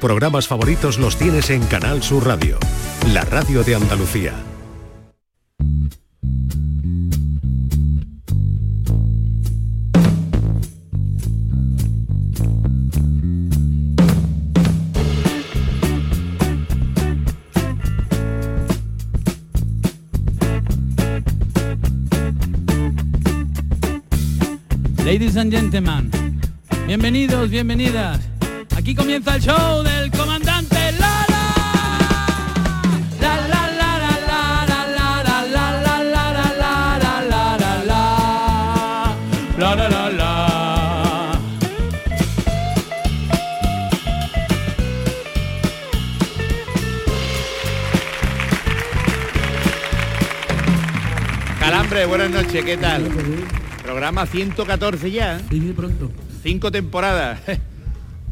programas favoritos los tienes en Canal Sur Radio, la radio de Andalucía. Ladies and gentlemen, bienvenidos, bienvenidas. Aquí comienza el show del comandante Lara. La la la la la la la la la la la la la la la la la la la la Calambre, buenas noches, ¿qué tal? Programa 114 ya. Sí, pronto. Cinco temporadas.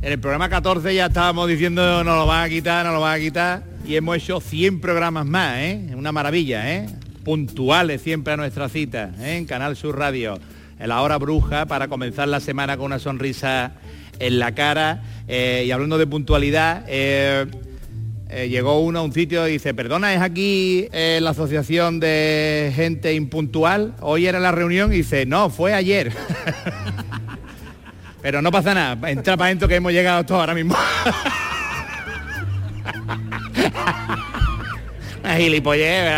En el programa 14 ya estábamos diciendo no lo van a quitar, no lo van a quitar. Y hemos hecho 100 programas más, ¿eh? Una maravilla, ¿eh? Puntuales siempre a nuestra cita, ¿eh? en Canal Sur Radio. En la hora bruja para comenzar la semana con una sonrisa en la cara. Eh, y hablando de puntualidad, eh, llegó uno a un sitio y dice, perdona, ¿es aquí la asociación de gente impuntual? Hoy era la reunión y dice, no, fue ayer. Pero no pasa nada, entra para adentro que hemos llegado todos ahora mismo. Gilipollez.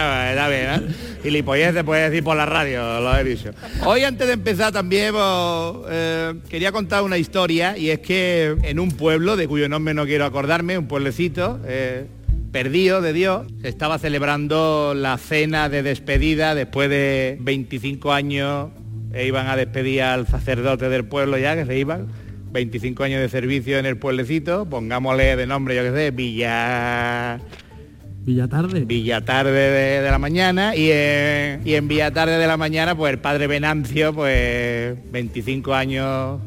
Gilipollez se puede decir por la radio, lo he dicho. Hoy antes de empezar también pues, eh, quería contar una historia y es que en un pueblo, de cuyo nombre no quiero acordarme, un pueblecito, eh, perdido de Dios, se estaba celebrando la cena de despedida después de 25 años e iban a despedir al sacerdote del pueblo ya, que se iban. 25 años de servicio en el pueblecito, pongámosle de nombre, yo que sé, Villa... Villatarde. Villatarde de, de la mañana y en, y en Villatarde de la mañana pues el padre Venancio pues 25 años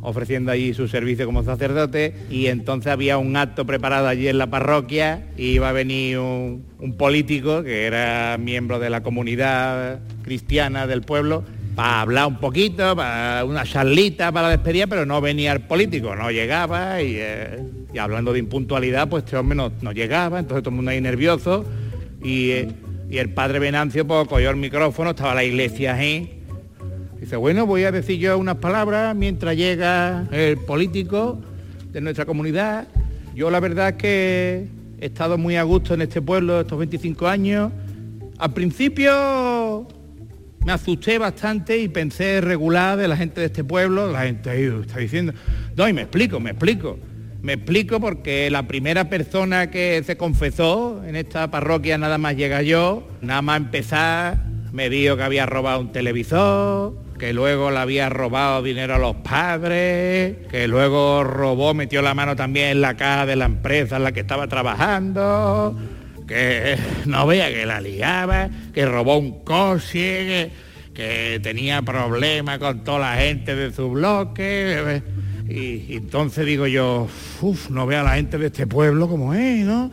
ofreciendo allí su servicio como sacerdote y entonces había un acto preparado allí en la parroquia y iba a venir un, un político que era miembro de la comunidad cristiana del pueblo para hablar un poquito, para una charlita para la despedida, pero no venía el político, no llegaba y, eh, hablando de impuntualidad, pues este hombre no, no llegaba, entonces todo el mundo ahí nervioso y, eh, y el padre Venancio pues cogió el micrófono, estaba la iglesia ahí, dice, bueno, voy a decir yo unas palabras mientras llega el político de nuestra comunidad. Yo la verdad es que he estado muy a gusto en este pueblo estos 25 años. Al principio me asusté bastante y pensé regular de la gente de este pueblo, la gente está diciendo, no, y me explico, me explico. Me explico porque la primera persona que se confesó en esta parroquia nada más llega yo, nada más empezar, me dijo que había robado un televisor, que luego le había robado dinero a los padres, que luego robó, metió la mano también en la caja de la empresa en la que estaba trabajando, que no vea que la liaba, que robó un coche, que, que tenía problemas con toda la gente de su bloque. Y, entonces digo yo, uff, no vea la gente de este pueblo como es, ¿no?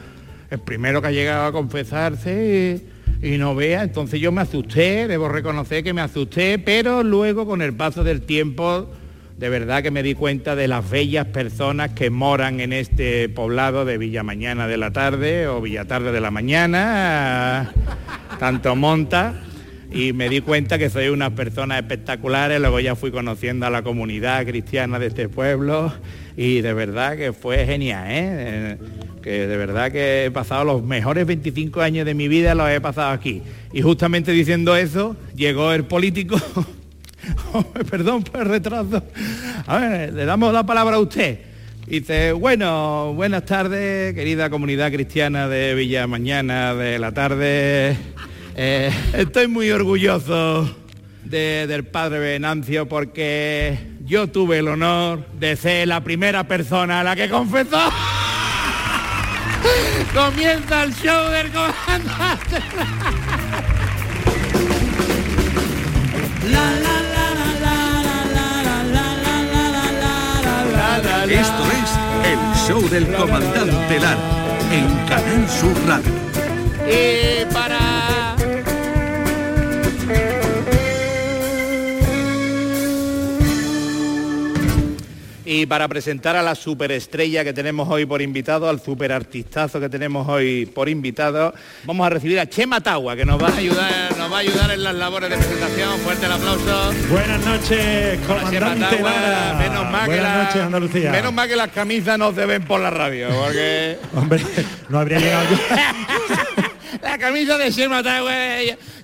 El primero que ha llegado a confesarse y, y no vea, entonces yo me asusté, debo reconocer que me asusté, pero luego con el paso del tiempo de verdad que me di cuenta de las bellas personas que moran en este poblado de Villa Mañana de la tarde o Villa Tarde de la mañana, tanto monta, y me di cuenta que soy unas personas espectaculares, luego ya fui conociendo a la comunidad cristiana de este pueblo y de verdad que fue genial, ¿eh? que de verdad que he pasado los mejores 25 años de mi vida, los he pasado aquí. Y justamente diciendo eso, llegó el político Perdón por el retraso. A ver, le damos la palabra a usted. Dice, bueno, buenas tardes, querida comunidad cristiana de Villa Mañana de la tarde. Eh, estoy muy orgulloso de- del padre Venancio porque yo tuve el honor de ser la primera persona a la que confesó. Comienza el show del comandante. Esto es el show del comandante Lara en Canal Sur Radio. Y para... Y, para presentar a la superestrella que tenemos hoy por invitado, al superartistazo que tenemos hoy por invitado, vamos a recibir a Chema Tagua, que nos va a ayudar, nos va a ayudar en las labores de presentación. Fuerte el aplauso. Buenas noches, comandante Lara. Menos mal, que Buenas la- noches, Andalucía. menos mal que las camisas no se ven por la radio, porque... Hombre, no habría llegado yo. La camisa de Chema Tagua,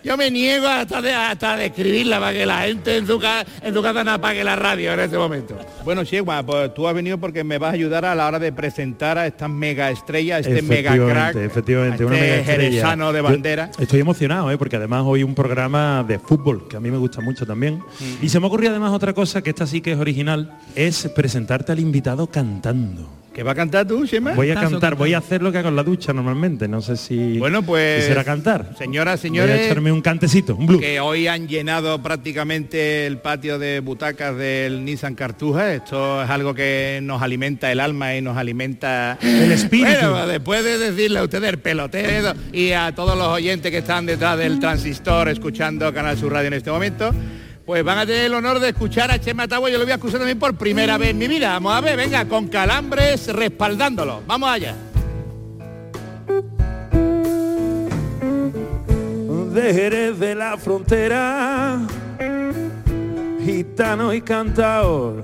yo, me niego hasta de, hasta de escribirla para que la gente en su, ca- en su casa no apague la radio en este momento. Bueno, Chema, pues tú has venido porque me vas a ayudar a la hora de presentar a esta mega estrella, este mega crack, Efectivamente, a una este mega estrella. jerezano de Yo bandera. Estoy emocionado, ¿eh? porque además hoy un programa de fútbol, que a mí me gusta mucho también. Mm. Y se me ocurrió además otra cosa, que esta sí que es original, es presentarte al invitado cantando. ¿Qué va a cantar tú, Chema? Voy a cantar, voy a hacer lo que hago en la ducha normalmente, no sé si Bueno, pues, quisiera cantar. Señoras, Voy a señores, echarme un cantecito, un blues. que hoy han llenado prácticamente el patio de butacas del Nissan Cartuja. Esto es algo que nos alimenta el alma y nos alimenta El espíritu. Bueno, después de decirle a ustedes el pelotero y a todos los oyentes que están detrás del transistor escuchando Canal Sur Radio en este momento, pues van a tener el honor de escuchar a Chema Tagua. Yo lo voy a escuchar también por primera vez en mi vida. Vamos a ver, venga, con calambres respaldándolo. Vamos allá. De Jerez de la frontera, gitano y cantador,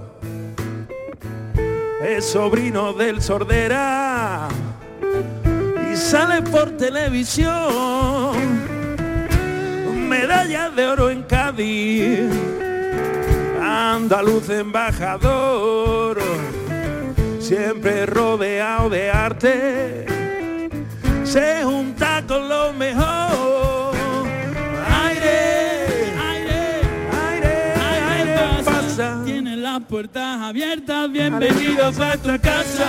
es sobrino del sordera y sale por televisión, medallas de oro en Cádiz, andaluz embajador, siempre rodeado de arte se junta con lo mejor. Las puertas abiertas, bienvenidos a esta casa.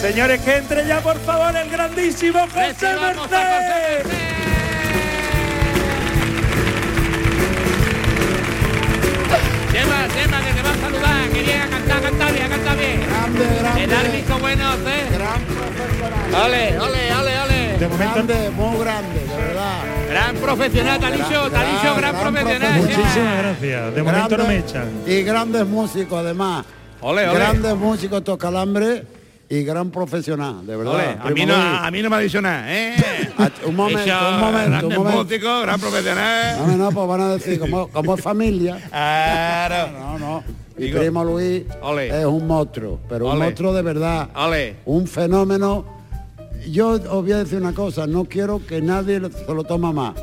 Señores, que entre ya por favor el grandísimo José Merced. Chema, Chema, que te va a saludar, que llega a cantar, canta bien, canta bien. Grande, grande. El árbitro bueno, José. Gran profesional. Ole, ole, ole, ole. De momento, Grande, muy grande. Gran profesional, te ha Gran, gran profesional. muchísimas gracias. De momento no me Grandes- echan. Y grandes músicos además. Ole, ole. Grandes músicos tocalambre y gran profesional, de verdad. Ole, a mí, no, a mí no me ha dicho nada, ¿eh? Ah, un momento, Dicho, un momento, un grandes momento. músicos, gran profesional. No, no, pues van a decir, como, como es familia. Claro. No, no. Mi Digo, primo Luis ole. es un monstruo, pero un monstruo de verdad. Ole. Un fenómeno. Yo os voy a decir una cosa, no quiero que nadie se lo toma más,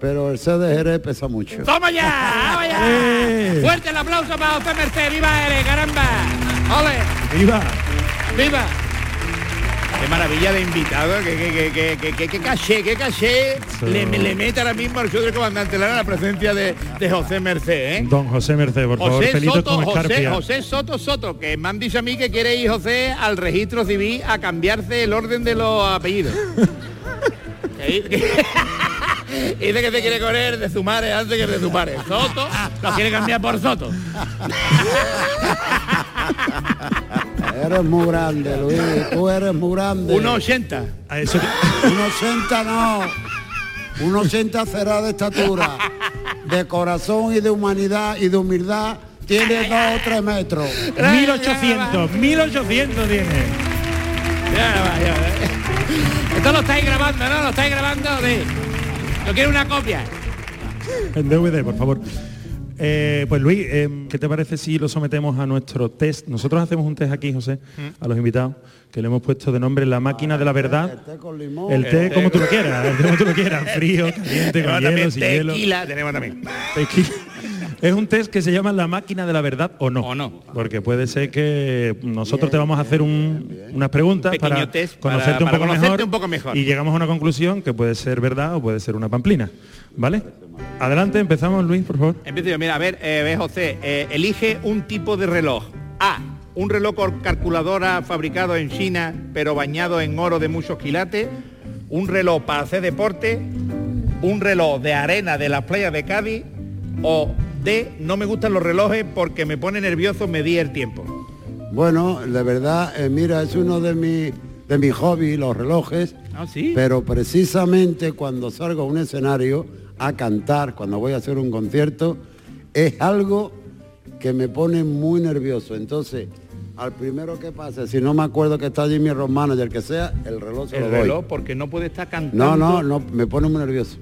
pero el C de Jerez pesa mucho. ¡Toma ya! ¡Vamos ya! ¡Eh! Fuerte el aplauso para José Merced. ¡Viva él, caramba! ¡Ole! ¡Viva! ¡Viva! Qué maravilla de invitado, que, que, que, que, que, que- que caché, caché le, le mete ahora mismo al show del comandante Lara la presencia de, de José Merced, ¿eh? Don José Merced, por favor, José Soto, con José. José Soto Soto, que me han dicho a mí que quiere ir José al registro civil a cambiarse el orden de los apellidos. Y dice que se quiere correr de su madre antes que de su padre. Soto lo quiere cambiar por Soto. Eres muy grande, Luis, tú eres muy grande. 1,80. A eso que- Un 80 no. Un 80 será de estatura. De corazón y de humanidad y de humildad tiene dos o tres metros. 1800, 1800 tiene. Ya va, ya va. Esto lo estáis grabando, ¿no? Lo estáis grabando de... Yo quiero una copia. En DVD, por favor. Eh, pues Luis, eh, ¿qué te parece si lo sometemos a nuestro test? Nosotros hacemos un test aquí, José, a los invitados, que le hemos puesto de nombre la máquina de la verdad. El té con limón. El té como tú lo quieras, el té como tú lo quieras, frío, caliente, con hielo. tequila, tenemos también. Tequila. Es un test que se llama la máquina de la verdad o no. O no. Porque puede ser que nosotros te vamos a hacer un- unas preguntas Pequeño para test para- conocerte, un, para poco conocerte mejor, un poco mejor. y llegamos a una conclusión que puede ser verdad o puede ser una pamplina. ¿Vale? Adelante, empezamos Luis, por favor. Empiezo yo, mira, a ver, eh, ve, José, eh, elige un tipo de reloj. A, un reloj con calculadora fabricado en China, pero bañado en oro de muchos quilates. Un reloj para hacer deporte. Un reloj de arena de las playas de Cádiz. O D, no me gustan los relojes porque me pone nervioso medir el tiempo. Bueno, de verdad, eh, mira, es uno de mis de mis hobbies, los relojes. Ah, sí. Pero precisamente cuando salgo a un escenario a cantar cuando voy a hacer un concierto es algo que me pone muy nervioso. Entonces, al primero que pase, si no me acuerdo que está allí mi road manager, que sea, el reloj se El lo doy. reloj, porque no puede estar cantando. No, no, no, me pone muy nervioso.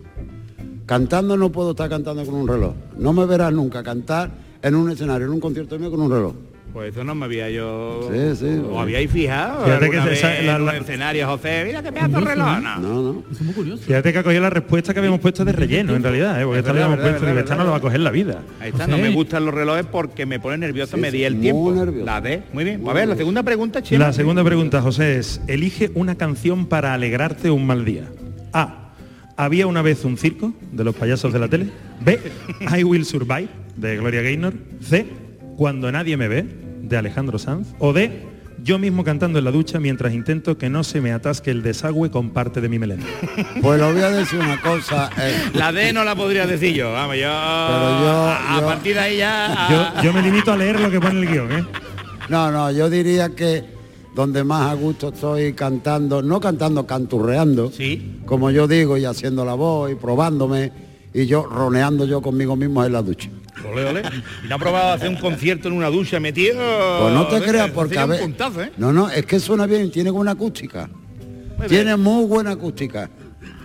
Cantando no puedo estar cantando con un reloj. No me verás nunca cantar en un escenario, en un concierto mío con un reloj. Pues eso no me había yo... Sí, sí. ¿O habíais fijado Fíjate que vez la- en la- un escenario, José? Mira que pedazo de reloj. No. No, no. Es muy curioso. Fíjate que ha cogido la respuesta que habíamos puesto de relleno, en realidad, ¿eh? porque Es esta la habíamos verdad, puesto, esta no lo va a coger la vida. Ahí está, no me gustan los relojes porque me pone nervioso, Sí, me di el muy tiempo. nervioso. La D, muy bien. a ver, la segunda pregunta, Chema. La segunda pregunta, José, es, elige una canción para alegrarte un mal día. A. Había una vez un circo de los payasos de la tele. B. I Will Survive de Gloria Gaynor. C. Cuando nadie me ve de Alejandro Sanz. O D. Yo mismo cantando en la ducha mientras intento que no se me atasque el desagüe con parte de mi melena. Pues lo voy a decir una cosa. eh, La D no la podría decir yo, vamos, yo... yo- a, a yo- partir de ahí ya... Yo, yo me limito a leer lo que pone el guion, ¿eh? no, no, yo diría que donde más a gusto estoy cantando, no cantando, canturreando, Sí. como yo digo, y haciendo la voz y probándome, y yo roneando yo conmigo mismo en la ducha. Ole, ole. ¿Y no ha probado hacer un concierto en una ducha metido? Pues no te creas, porque a ver... puntazo, ¿eh? No, no, es que suena bien, tiene buena acústica. Muy Tiene bien. muy buena acústica.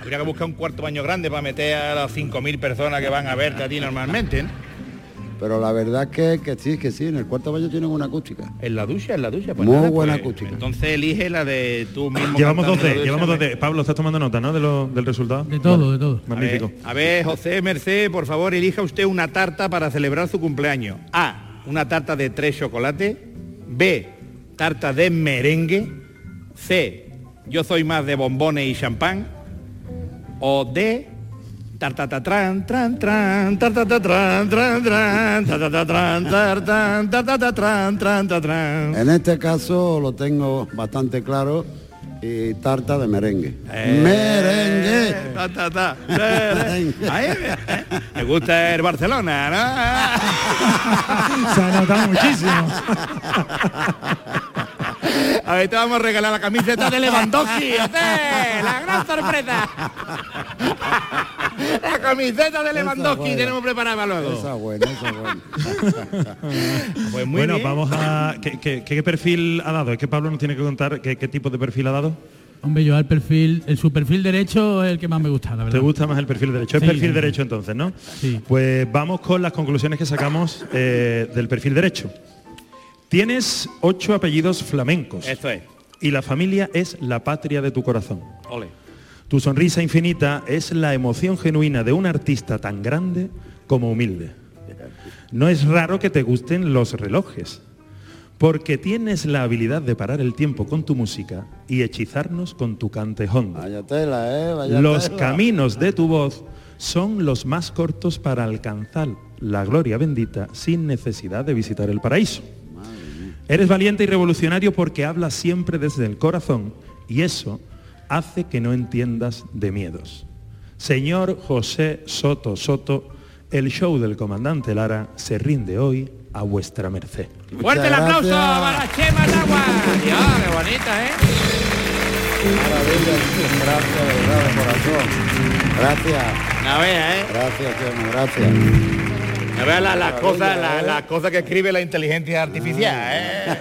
Habría que buscar un cuarto baño grande para meter a las 5.000 personas que van a verte a ti normalmente, ¿eh? Pero la verdad que, que sí, que sí, en el cuarto baño tiene buena acústica. En la ducha, en la ducha. Pues Muy nada, buena pues, acústica. Entonces elige la de tú mismo. Llevamos la llevamos ducha, dos D. Pablo, estás tomando nota, ¿no? De lo- del resultado. De todo, de todo. A ver, Magnífico. a ver, José Merced, por favor, elija usted una tarta para celebrar su cumpleaños. A, una tarta de tres chocolates. B, tarta de merengue. C, yo soy más de bombones y champán. O D, tran tran tran tran tran tran. En este caso lo tengo bastante claro y tarta de merengue. Eh, Merengue. ta, ta, ta, merengue. Ahí, eh, Me gusta el Barcelona, ¿no? Se ha notado muchísimo. Ahorita vamos a regalar la camiseta de Lewandowski. ¡La gran sorpresa! La camiseta de Lewandowski buena. tenemos preparada para luego. Esa es buena, esa buena. Pues muy bueno, bien. vamos a... ¿qué, qué, qué perfil ha dado? Es que Pablo nos tiene que contar qué, qué tipo de perfil ha dado. Hombre, yo al perfil, en su perfil derecho es el que más me gusta, la verdad. ¿Te gusta más el perfil derecho? Es Sí, perfil sí, derecho entonces, ¿no? Sí. Pues vamos con las conclusiones que sacamos eh, del perfil derecho. Tienes ocho apellidos flamencos Esto es. y la familia es la patria de tu corazón. Ole. Tu sonrisa infinita es la emoción genuina de un artista tan grande como humilde. No es raro que te gusten los relojes, porque tienes la habilidad de parar el tiempo con tu música y hechizarnos con tu cante hondo. Vaya tela, eh, vaya Los tela. caminos de tu voz son los más cortos para alcanzar la gloria bendita sin necesidad de visitar el paraíso. Eres valiente y revolucionario porque hablas siempre desde el corazón y eso hace que no entiendas de miedos. Señor José Soto Soto, el show del comandante Lara se rinde hoy a vuestra merced. Fuerte el aplauso gracias. para Chema Tagua. Dios, qué bonita, ¿eh? Maravilla, gracias, de verdad, de corazón. Gracias, ¿eh? gracias, Chema, gracias. A ver las la cosas la, las cosas que escribe la inteligencia artificial, ¿eh?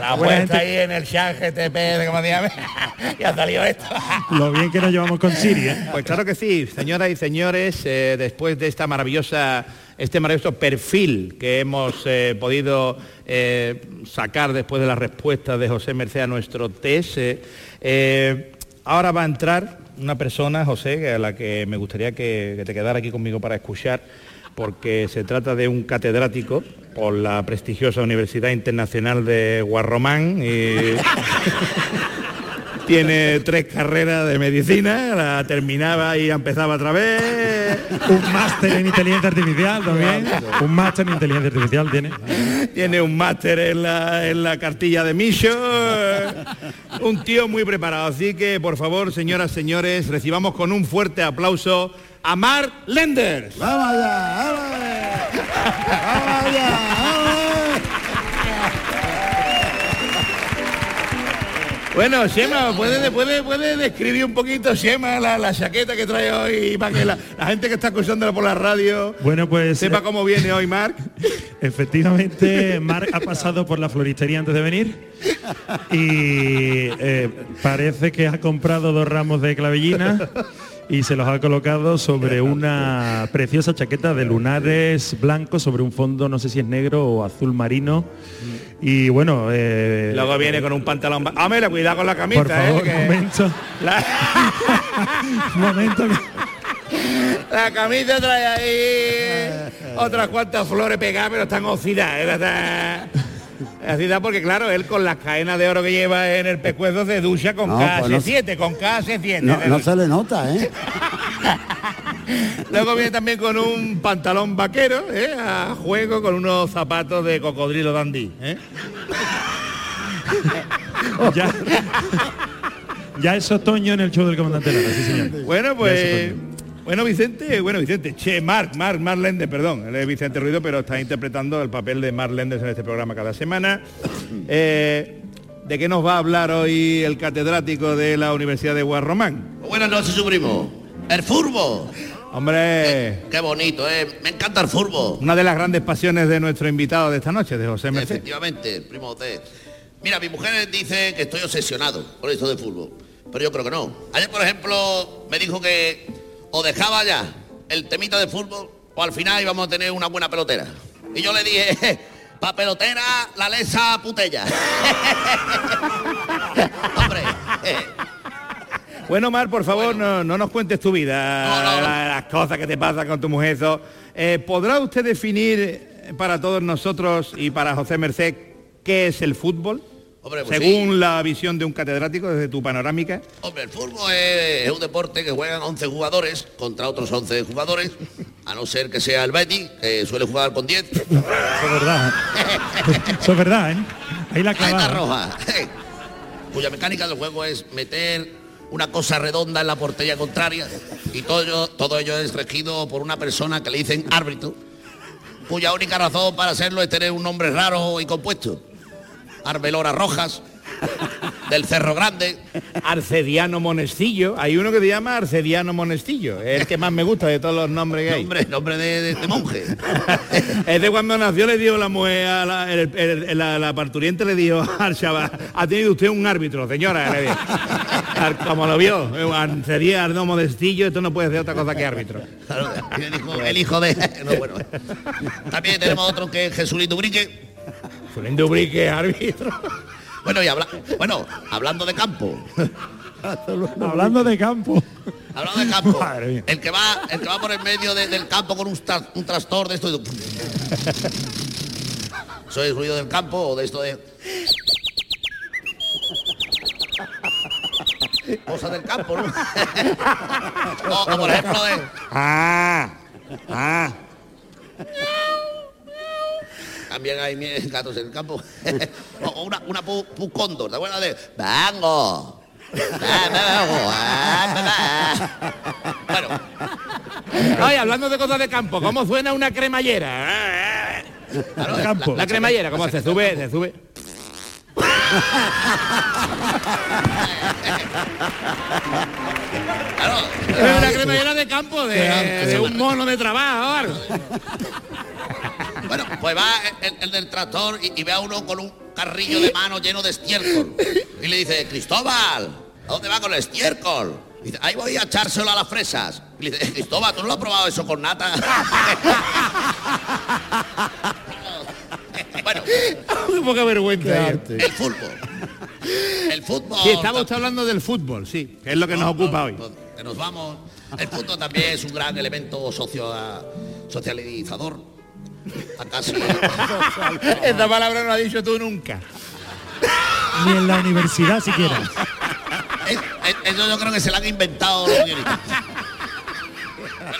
La puesta ahí en el chat GTP, como llame, y ha salido esto. Lo bien que nos llevamos con Siri, ¿eh? Pues claro que sí, señoras y señores, eh, después de esta maravillosa, este maravilloso perfil que hemos eh, podido eh, sacar después de la respuesta de José Merced a nuestro test, eh, eh, ahora va a entrar una persona, José, a la que me gustaría que, que te quedara aquí conmigo para escuchar, porque se trata de un catedrático por la prestigiosa Universidad Internacional de Guarromán. y- tiene tres carreras de medicina, la terminaba y empezaba otra vez. Un máster en inteligencia artificial también. Un máster en inteligencia artificial tiene. Tiene un máster en la, en la cartilla de Micho. Un tío muy preparado. Así que, por favor, señoras, señores, recibamos con un fuerte aplauso a Mark Lenders. Vamos allá, vamos allá. Vamos allá, vamos allá. Bueno, Shema, ¿puede, puede, puede describir un poquito, Shema, la, la chaqueta que trae hoy para que la, la gente que está escuchándola por la radio Bueno, pues sepa eh, cómo viene hoy, Marc? efectivamente Marc ha pasado por la floristería antes de venir y eh, parece que ha comprado dos ramos de clavellina y se los ha colocado sobre una preciosa chaqueta de lunares blancos sobre un fondo no sé si es negro o azul marino y bueno eh, Luego viene con un pantalón... ba- Hombre, cuidado con la camisa, por favor ¿eh? que momento la, momento la camisa trae ahí otras cuantas flores pegadas, pero están oxidadas. ¿eh? Está- Oxidadas porque, claro, él con las cadenas de oro que lleva en el pescuezo se ducha con No, pues no KS7, con KS7. No, se no ducha. se le nota, ¿eh? Luego viene también con un pantalón vaquero, ¿eh? a juego con unos zapatos de cocodrilo dandy. ¿eh? ya, ya es otoño en el show del comandante Lara, sí señor. Bueno, Ya es pues... Bueno, Vicente, bueno, Vicente, che, Marc, Marc, Marc Lende, perdón, él es Vicente Ruido, pero está interpretando el papel de Marc Lendes en este programa cada semana. Eh, ¿De qué nos va a hablar hoy el catedrático de la Universidad de Guarromán? Buenas noches, su primo. El furbo. Hombre, Qué bonito, ¿eh? Me encanta el furbo. una de las grandes pasiones de nuestro invitado de esta noche, de José Merced. Efectivamente, el primo José. Mira, mi mujer dice que estoy obsesionado por esto del fútbol, pero yo creo que no. Ayer, por ejemplo, me dijo que o dejaba ya el temita de fútbol o al final íbamos a tener una buena pelotera. Y yo le dije, pa' pelotera, la lesa putella. Hombre, eh, Bueno, Mar, por favor, no, no nos cuentes tu vida, No, no, no. la- las cosas que te pasan con tu mujer. eso. Eh, ¿Podrá usted definir para todos nosotros y para José Merced qué es el fútbol? Hombre, pues Según la visión de un catedrático desde tu panorámica. Hombre, el fútbol es, es un deporte que juegan 11 jugadores contra otros 11 jugadores, a no ser que sea el Betty, que suele jugar con 10. Eso es verdad. Eso es verdad, ¿eh? Ahí la clavada. roja. Cuya mecánica del juego es meter una cosa redonda en la portería contraria y todo ello, todo ello es regido por una persona que le dicen árbitro, cuya única razón para hacerlo es tener un nombre raro y compuesto. Arbelora Rojas, del Cerro Grande, Arcediano Monestillo. Hay uno que se llama Arcediano Monestillo. Es el que más me gusta de todos los nombres que hay. nombre, nombre de, de- de monje. Es de cuando nació le dio la mujer a la, el- el- la- la parturiente le dijo al chaval, ha tenido usted un árbitro, señora. le dijo. Al- Como lo vio, eh, sería Arno Modestillo, esto no puede ser otra cosa que árbitro. Claro, el hijo, el hijo de... no, bueno. También tenemos otro que es Jesulito Brique. Suelen Dubrique, árbitro. Bueno, y habla, bueno, hablando de campo. Hablando de campo. Hablando de campo. Madre mía. El que va, el que va por el medio de- del campo con un, tra- un trastor de esto. de- Eso es ruido del campo o de esto de. Cosas del campo, ¿no? o, o por ejemplo de. Ah, ah. También hay gatos en el campo. o una, una pu, pu cóndor, ¿te acuerdas de? ¡Vango! Bueno, Ay, hablando de cosas de campo, ¿cómo suena una cremallera? claro, Campo. La cremallera, ¿cómo se sube? Se sube. Claro, Es una cremallera de campo, de, de un mono de trabajo o algo. Bueno, pues va el, el del tractor y, y ve a uno con un carrillo de mano lleno de estiércol. Y le dice, Cristóbal, ¿a dónde va con el estiércol? Y dice, ahí voy a echárselo a las fresas. Y le dice, Cristóbal, ¿tú no lo has probado eso con nata? bueno, Muy poca vergüenza. el fútbol. El fútbol. Sí, estamos hablando del fútbol, sí, que es lo que nos ocupa hoy. Que nos vamos. El fútbol también es un gran elemento socio, socializador. Acaso. Esta palabra no la has dicho tú nunca. Ni en la universidad siquiera. Es- es- Eso yo creo que se lo han inventado los guionistas.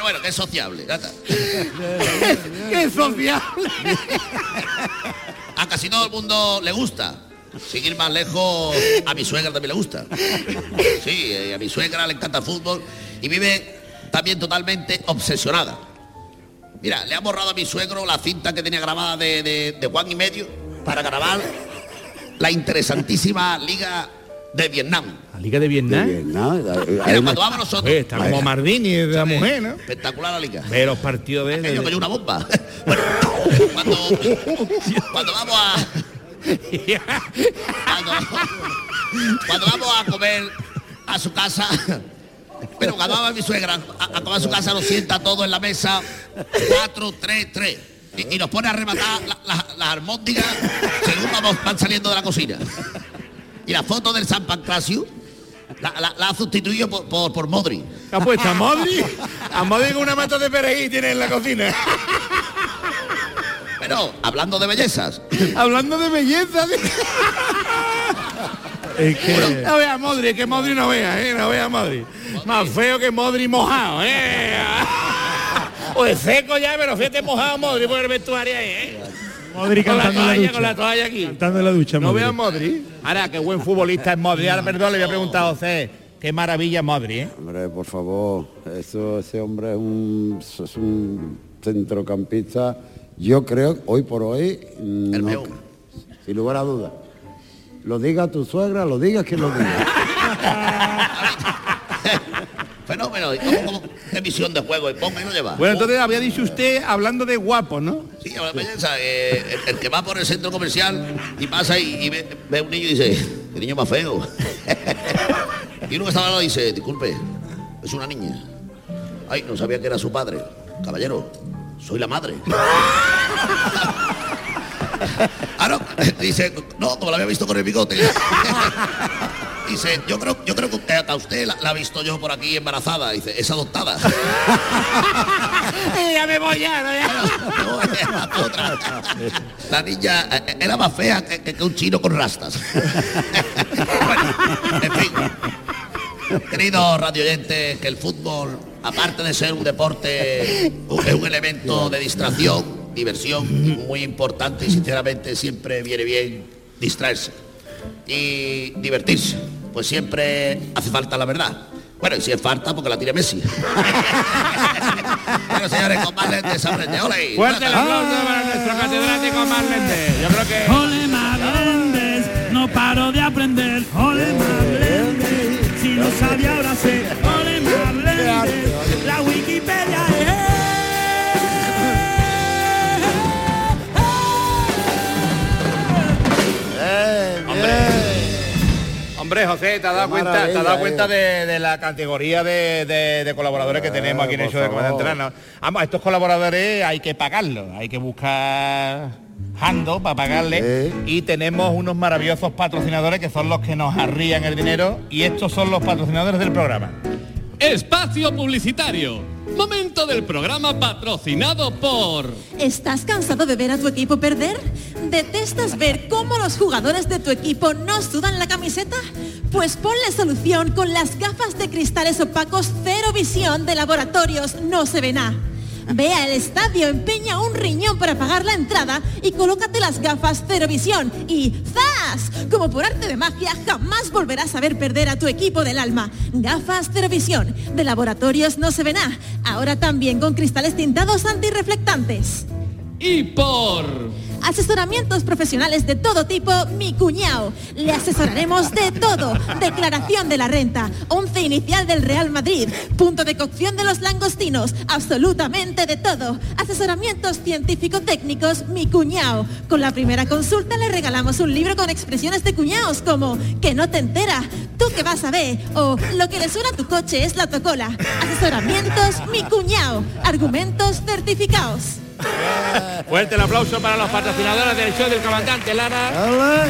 Bueno, que es sociable. ya está. ¡Qué sociable! A casi todo el mundo le gusta. Sin ir más lejos, a mi suegra también le gusta. Sí, eh, a mi suegra le encanta el fútbol y vive también totalmente obsesionada. Mira, le ha borrado a mi suegro la cinta que tenía grabada de, de, de Juan y medio para grabar la interesantísima Liga de Vietnam. La Liga de Vietnam. Una- cuando vamos nosotros. Oye, está como Mardini de la mujer, ¿no? Espectacular la liga. Ve los partidos de... Aquello que es una bomba. Bueno, cuando, cuando vamos a. Cuando, cuando vamos a comer a su casa. Pero cuando vamos a mi suegra a, a comer a su casa nos sienta todo en la mesa. 4, 3, 3. Y, y nos pone a rematar la- la- las almóndigas según vamos, van saliendo de la cocina. Y la foto del San Pancracio la, la- la ha sustituido por, por, por Modri. ¿Qué ha puesto a Modri? A Modri con una mata de perejil tiene en la cocina. Pero hablando de bellezas, Hablando de belleza. de- Es que No vea Modri, que Modri no vea, ¿eh? No vea Modri. Más feo que Modri mojado, ¿eh? O es seco ya, pero fíjate mojado Modri por el vestuario ahí, ¿eh? Modri Con la cantando la toalla, con la ducha. toalla aquí. Cantando en la ducha, No Modri. vea a Modri. Ahora, qué buen futbolista es Modri. Ahora, perdón, le voy a preguntar a José. Qué maravilla Modri, ¿eh? Hombre, por favor, eso, ese hombre es un, es un centrocampista, yo creo, hoy por hoy, El no- peor. sin lugar a dudas. Lo diga tu suegra, lo digas que lo diga. fenómeno. ¿Y cómo, cómo, qué visión de juego? Y ponga y lo lleva. Bueno, entonces había dicho usted hablando de guapo, ¿no? Sí, ahora belleza, eh, el, el que va por el centro comercial y pasa y, y ve, ve un niño y dice, qué niño más feo. y uno que estaba al lado dice, disculpe, es una niña. Ay, no sabía que era su padre. Caballero, soy la madre. ah, no, dice, no, como la había visto con el bigote. Dice, yo creo, yo creo que a usted la, la he visto yo por aquí embarazada. Dice, es adoptada. ya me voy ya, No, otra. La niña eh, era más fea que, que- que un chino con rastas. Bueno, en fin. Queridos radioyentes, que el fútbol, aparte de ser un deporte, es un elemento de distracción, diversión muy importante y sinceramente siempre viene bien distraerse y divertirse. Pues siempre hace falta la verdad. Bueno, y si es falta, porque la tire Messi. bueno, señores, con más lentes, aprende. ¡Ole! Fuerte el aplauso para nuestro catedrático Marlende. Yo creo que... Ole Marlendes, no paro de aprender. Ole Marlendes, si no sabía ahora sé. Ole Marlendes, la Wikipedia Hombre, José, ¿te has dado cuenta, te has dado cuenta de, de la categoría de, de- de colaboradores que tenemos aquí en el show de. Comandante? Vamos, estos colaboradores hay que pagarlos, hay que buscar hando para pagarle y tenemos unos maravillosos patrocinadores que son los que nos arrían el dinero y estos son los patrocinadores del programa. Espacio Publicitario. Momento del programa patrocinado por... ¿Estás cansado de ver a tu equipo perder? ¿Detestas ver cómo los jugadores de tu equipo no sudan la camiseta? Pues ponle solución con las gafas de cristales opacos Cero Visión de Laboratorios No Se Ven A. Ve al estadio, empeña un riñón para pagar la entrada y colócate las gafas Cero Visión y ¡zas! Como por arte de magia, jamás volverás a ver perder a tu equipo del alma. Gafas Cero Visión de Laboratorios No Se Ven A. Ahora también con cristales tintados antirreflectantes. Y por... Asesoramientos profesionales de todo tipo, mi cuñao. Le asesoraremos de todo. Declaración de la renta, once inicial del Real Madrid, punto de cocción de los langostinos, absolutamente de todo. Asesoramientos científico-técnicos, mi cuñao. Con la primera consulta le regalamos un libro con expresiones de cuñaos como que no te entera, tú que vas a ver, o lo que le suena a tu coche es la tocola. Asesoramientos, mi cuñao. Argumentos certificados. Fuerte el aplauso para los patrocinadores del show del comandante Lara.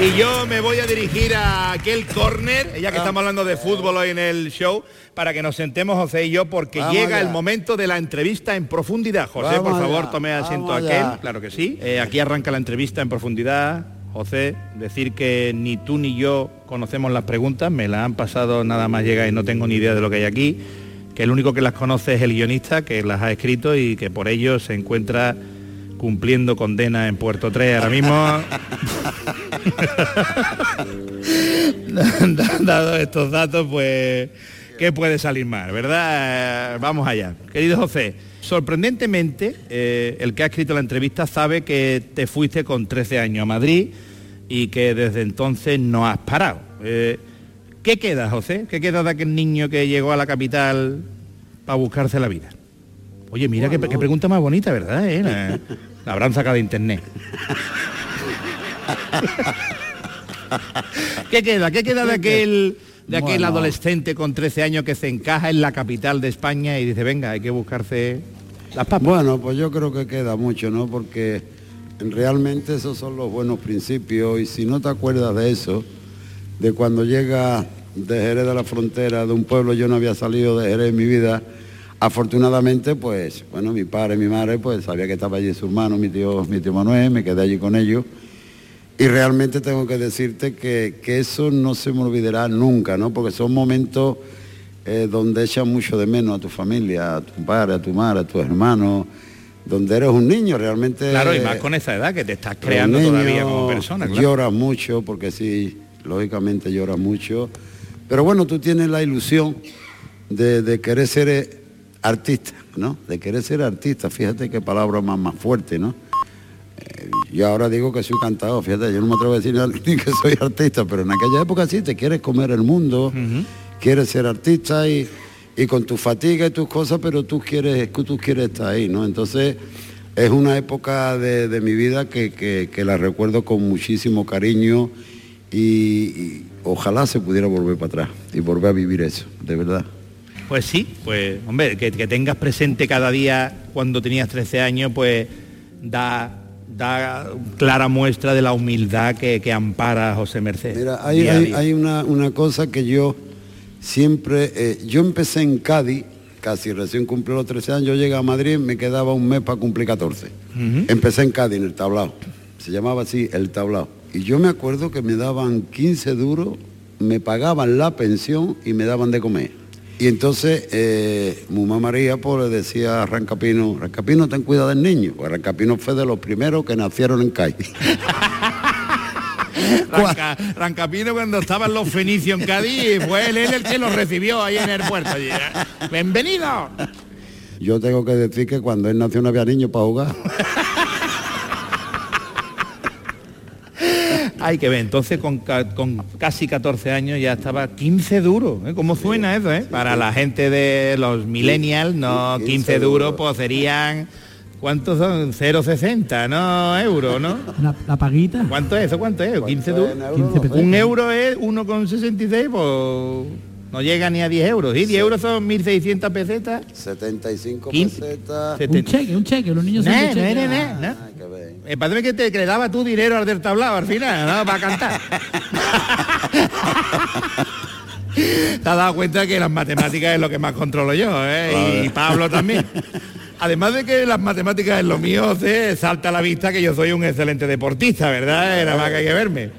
Y yo me voy a dirigir a aquel córner, ya que estamos hablando de fútbol hoy en el show, para que nos sentemos José y yo, porque Vamos llega allá. el momento de la entrevista en profundidad. José, Vamos por favor, allá, tome asiento vamos aquel. allá. Claro que sí. Eh, aquí arranca la entrevista en profundidad. José, decir que ni tú ni yo conocemos las preguntas, me las han pasado nada más llegar y no tengo ni idea de lo que hay aquí, que el único que las conoce es el guionista, que las ha escrito y que por ello se encuentra cumpliendo condena en Puerto 3 ahora mismo. Dado estos datos, pues, ¿qué puede salir mal, verdad? Eh, vamos allá. Querido José, sorprendentemente, eh, el que ha escrito la entrevista sabe que te fuiste con 13 años a Madrid y que desde entonces no has parado. Eh, ¿Qué queda, José? ¿Qué queda de aquel niño que llegó a la capital para buscarse la vida? Oye, mira qué, qué pregunta más bonita, ¿verdad? eh? La, la habrán sacado de internet. ¿Qué queda? ¿Qué queda de aquel, de aquel Bueno. adolescente con 13 años que se encaja en la capital de España y dice, venga, hay que buscarse las papas? Bueno, pues yo creo que queda mucho, ¿no? Porque realmente esos son los buenos principios y si no te acuerdas de eso, de cuando llega de Jerez de la Frontera, de un pueblo, yo no había salido de Jerez en mi vida, afortunadamente, pues, bueno, mi padre y mi madre, pues sabía que estaba allí su hermano, mi tío, mi tío Manuel, me quedé allí con ellos. Y realmente tengo que decirte que, que eso no se me olvidará nunca, ¿no? Porque son momentos eh, donde echas mucho de menos a tu familia, a tu padre, a tu madre, a tus hermanos, donde eres un niño realmente. Claro, y más con esa edad que te estás creando niño todavía como persona. Claro. Lloras mucho, porque sí, lógicamente lloras mucho. Pero bueno, tú tienes la ilusión de, de querer ser eh, artista, ¿no? De querer ser artista, fíjate qué palabra más, más fuerte, ¿no? Eh, yo ahora digo que soy cantador, fíjate, yo no me atrevo a decir ni que soy artista, pero en aquella época sí, te quieres comer el mundo, quieres ser artista y, y con tu fatiga y tus cosas, pero tú quieres, tú quieres estar ahí, ¿no? Entonces es una época de, de mi vida que, que- que la recuerdo con muchísimo cariño y, y ojalá se pudiera volver para atrás y volver a vivir eso, de verdad. Pues sí, pues hombre, que, que tengas presente cada día cuando tenías 13 años, pues da, da clara muestra de la humildad que, que ampara a José Merced. Mira, hay, día a hay- día. hay una, una cosa que yo siempre, eh, yo empecé en Cádiz, casi recién cumplí los 13 años, yo llegué a Madrid, me quedaba un mes para cumplir 14. Empecé en Cádiz, en el tablao. Se llamaba así, el tablao. Y yo me acuerdo que me daban 15 duros, me pagaban la pensión y me daban de comer. Y entonces, eh, mamá María pues, le decía a Rancapino, Rancapino, ten cuidado del niño. Pues Rancapino fue de los primeros que nacieron en Cádiz. Ranca- Rancapino cuando estaban los fenicios en Cádiz, fue él, él el que los recibió ahí en el puerto. allí, ¿eh? ¡Bienvenido! Yo tengo que decir que cuando él nació no había niños para jugar. Hay que ver, entonces con, con casi 14 años ya estaba 15 duros. ¿eh? ¿Cómo suena eso? Eh? Para la gente de los millennials, no 15 15 duros, pues serían... ¿Cuántos son? 0,60, ¿no? Euros, ¿no? La, la paguita. ¿Cuánto es eso? ¿Cuánto es? 15 duros. 15 pesetas. Un euro es 1,66, pues no llega ni a 10 euros. ¿sí? 10 euros son 1.600 pesetas. 75 15. pesetas. Un cheque, un cheque, los niños No, son no, cheque. no, no, Ah, no. Hay que te que le daba tú dinero al del tablado al final, ¿no? Para cantar. Te has dado cuenta que las matemáticas es lo que más controlo yo, ¿eh? Y Pablo también. Además de que las matemáticas es lo mío, se salta a la vista que yo soy un excelente deportista, ¿verdad? Nada más que hay que verme.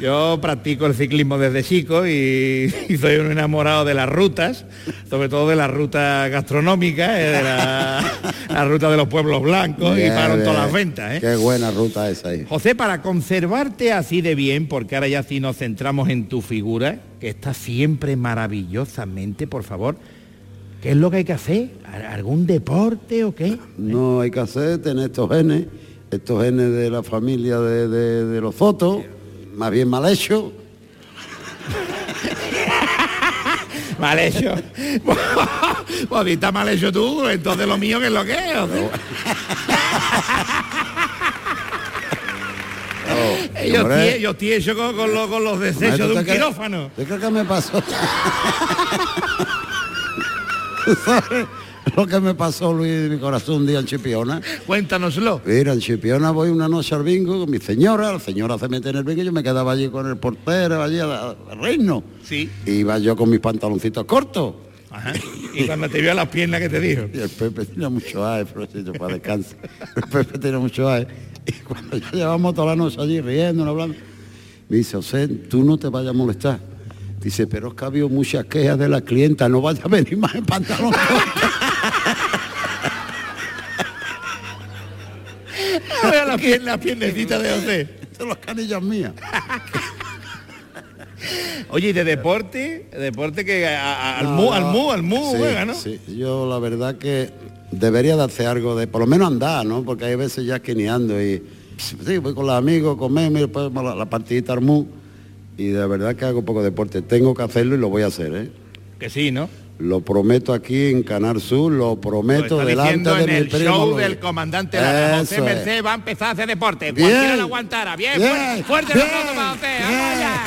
Yo practico el ciclismo desde chico y, y soy un enamorado de las rutas, sobre todo de las rutas gastronómicas, eh, de la, la ruta de los pueblos blancos y paro en todas las ventas. ¿eh? Qué buena ruta esa ahí. José, para conservarte así de bien, porque ahora ya sí nos centramos en tu figura, que está siempre maravillosamente, por favor, ¿qué es lo que hay que hacer? ¿Al- ¿Algún deporte o qué? No hay que hacer, tener estos genes, estos genes de la familia de, de- de los fotos, más bien mal hecho. Mal hecho. pues si está mal hecho tú, entonces lo mío que es lo que es. José. yo, estoy, yo estoy hecho con, con los- con los desechos de un quirófano. ¿Tú crees que me pasó? ¿Tú sabes lo que me pasó, Luis, de mi corazón un día en Chipiona? Cuéntanoslo. Mira, en Chipiona voy una noche al bingo con mi señora, la señora se mete en el bingo y yo me quedaba allí con el portero, allí al, reino. Sí. Iba yo con mis pantaloncitos cortos. Ajá. Y cuando te vio las piernas que te dijo. Y el Pepe tenía mucho aire, pero si yo para descansar. El Pepe tenía mucho aire. Y cuando ya llevamos toda la noche allí riendo, hablando, me dice, José, tú no te vayas a molestar. Dice, pero es que ha habido muchas quejas de la clienta, no vaya a venir más en pantalón. corto". Vea la, pier- la piernecita de José. Son las canillas mías. Oye, ¿y de deporte? Deporte que a- a- al mu, al mu, al mu Sí, juega, ¿no? Sí, yo la verdad que debería de hacer algo de, por lo menos andar, ¿no? Porque hay veces ya que ni ando y, sí, voy con los amigos, comemos después la, la partidita armú. Y de verdad que hago poco deporte. Tengo que hacerlo y lo voy a hacer, ¿eh? Que sí, ¿no? Lo prometo aquí en Canal Sur, lo prometo Lo delante de en mi el primo. show del comandante Lara. José. Merced va a empezar a hacer deporte. Bien. Cualquiera lo aguantara. Bien, Bien. fuerte, fuerte Bien. aplauso para José. ¡Vamos Bien. allá!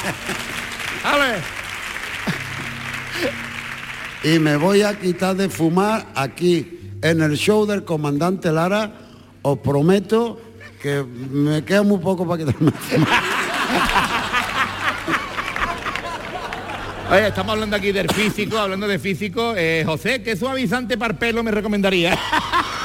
¡Ale! Y me voy a quitar de fumar aquí en el show del comandante Lara. Os prometo que me queda muy poco para quitarme. Oye, estamos hablando aquí del físico, hablando de físico. Eh, José, ¿qué suavizante para el pelo me recomendaría?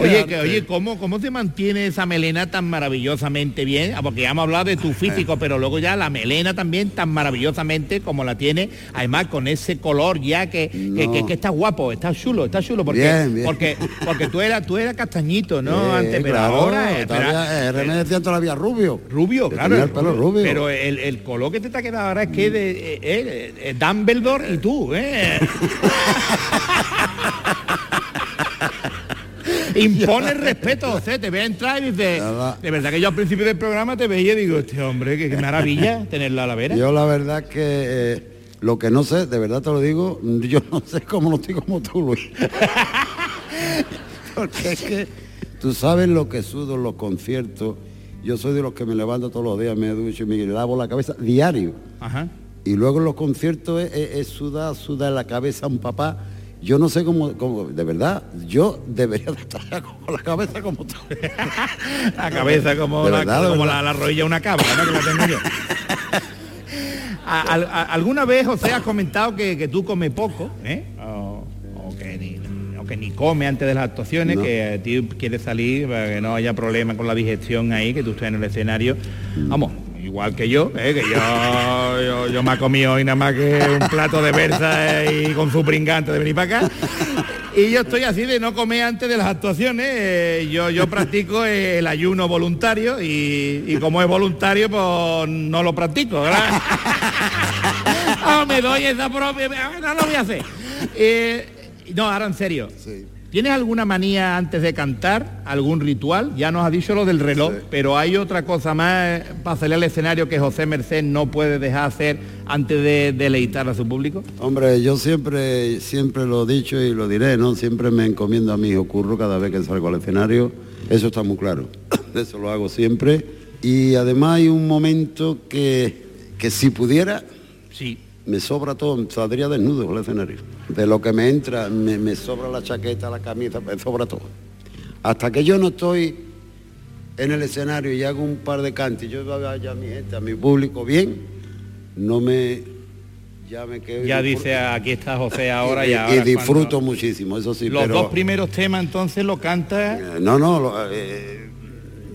Oye, que, oye, ¿cómo, ¿cómo se mantiene esa melena tan maravillosamente bien? Ah, Porque ya hemos hablado de tu físico, pero luego ya la melena también tan maravillosamente como la tiene, además con ese color ya que, que, No. que- que está guapo, está chulo, está chulo, porque, Bien, bien. porque, porque tú eras, tú eras castañito, ¿no? Eh, Antes, pero claro, ahora eh, todavía, eh, René decía todavía rubio. Rubio, claro. el pelo rubio. Pero el, el color que te está quedando ahora es que de eh, eh, eh, Dumbledore y tú, ¿eh? Impone respeto, José, te ve entrar y dices, Nada. de verdad que yo al principio del programa te veía y digo, este hombre, qué, qué maravilla tenerla a la vera. Yo la verdad que eh, lo que no sé, de verdad te lo digo, yo no sé cómo no estoy como tú, Luis. Porque es que tú sabes lo que sudo en los conciertos. Yo soy de los que me levanto todos los días, me ducho y me lavo la cabeza diario. Ajá. Y luego en los conciertos es, es- es sudar, sudar la cabeza a un papá. Yo no sé cómo, cómo- de verdad, yo debería de estar con la cabeza como tú. La cabeza como, la, verdad, como la, la rodilla de una cabra, ¿no? Que la tengo yo. Al- ¿Alguna vez, José, has comentado que, que tú comes poco, ¿eh? O, o que ni, o que ni come antes de las actuaciones, No. que a ti quieres salir para que no haya problema con la digestión ahí, que tú estés en el escenario. Vamos, igual que yo, ¿eh? que yo, yo, yo me he comido hoy nada más que un plato de berza eh, y con su pringante de venir para acá. Y yo estoy así de no comer antes de las actuaciones. eh, yo, yo practico el ayuno voluntario y, y como es voluntario, pues no lo practico, ¿verdad? Ah, me doy esa propia. No lo voy a hacer. Eh, no, ahora en serio. Sí. ¿Tienes alguna manía antes de cantar? ¿Algún ritual? Ya nos has dicho lo del reloj, pero hay otra cosa más eh, para salir al escenario que José Merced no puede dejar hacer antes de deleitar a su público. Hombre, yo siempre, siempre lo he dicho y lo diré, ¿no? Siempre me encomiendo a mi hijo Curro cada vez que salgo al escenario. Eso está muy claro. Eso lo hago siempre. Y además hay un momento que, que si pudiera, Sí. Me sobra todo, saldría desnudo al escenario. De lo que me entra, me, me sobra la chaqueta, la camisa, me sobra todo. Hasta que yo no estoy en el escenario y hago un par de cantos y yo vaya a mi gente, a mi público bien, no me... Ya me quedo... Ya dice, aquí está José ahora y, y, disfruto cuando- muchísimo, eso sí, Los pero... dos primeros temas entonces lo canta. Eh, No, no, lo, eh,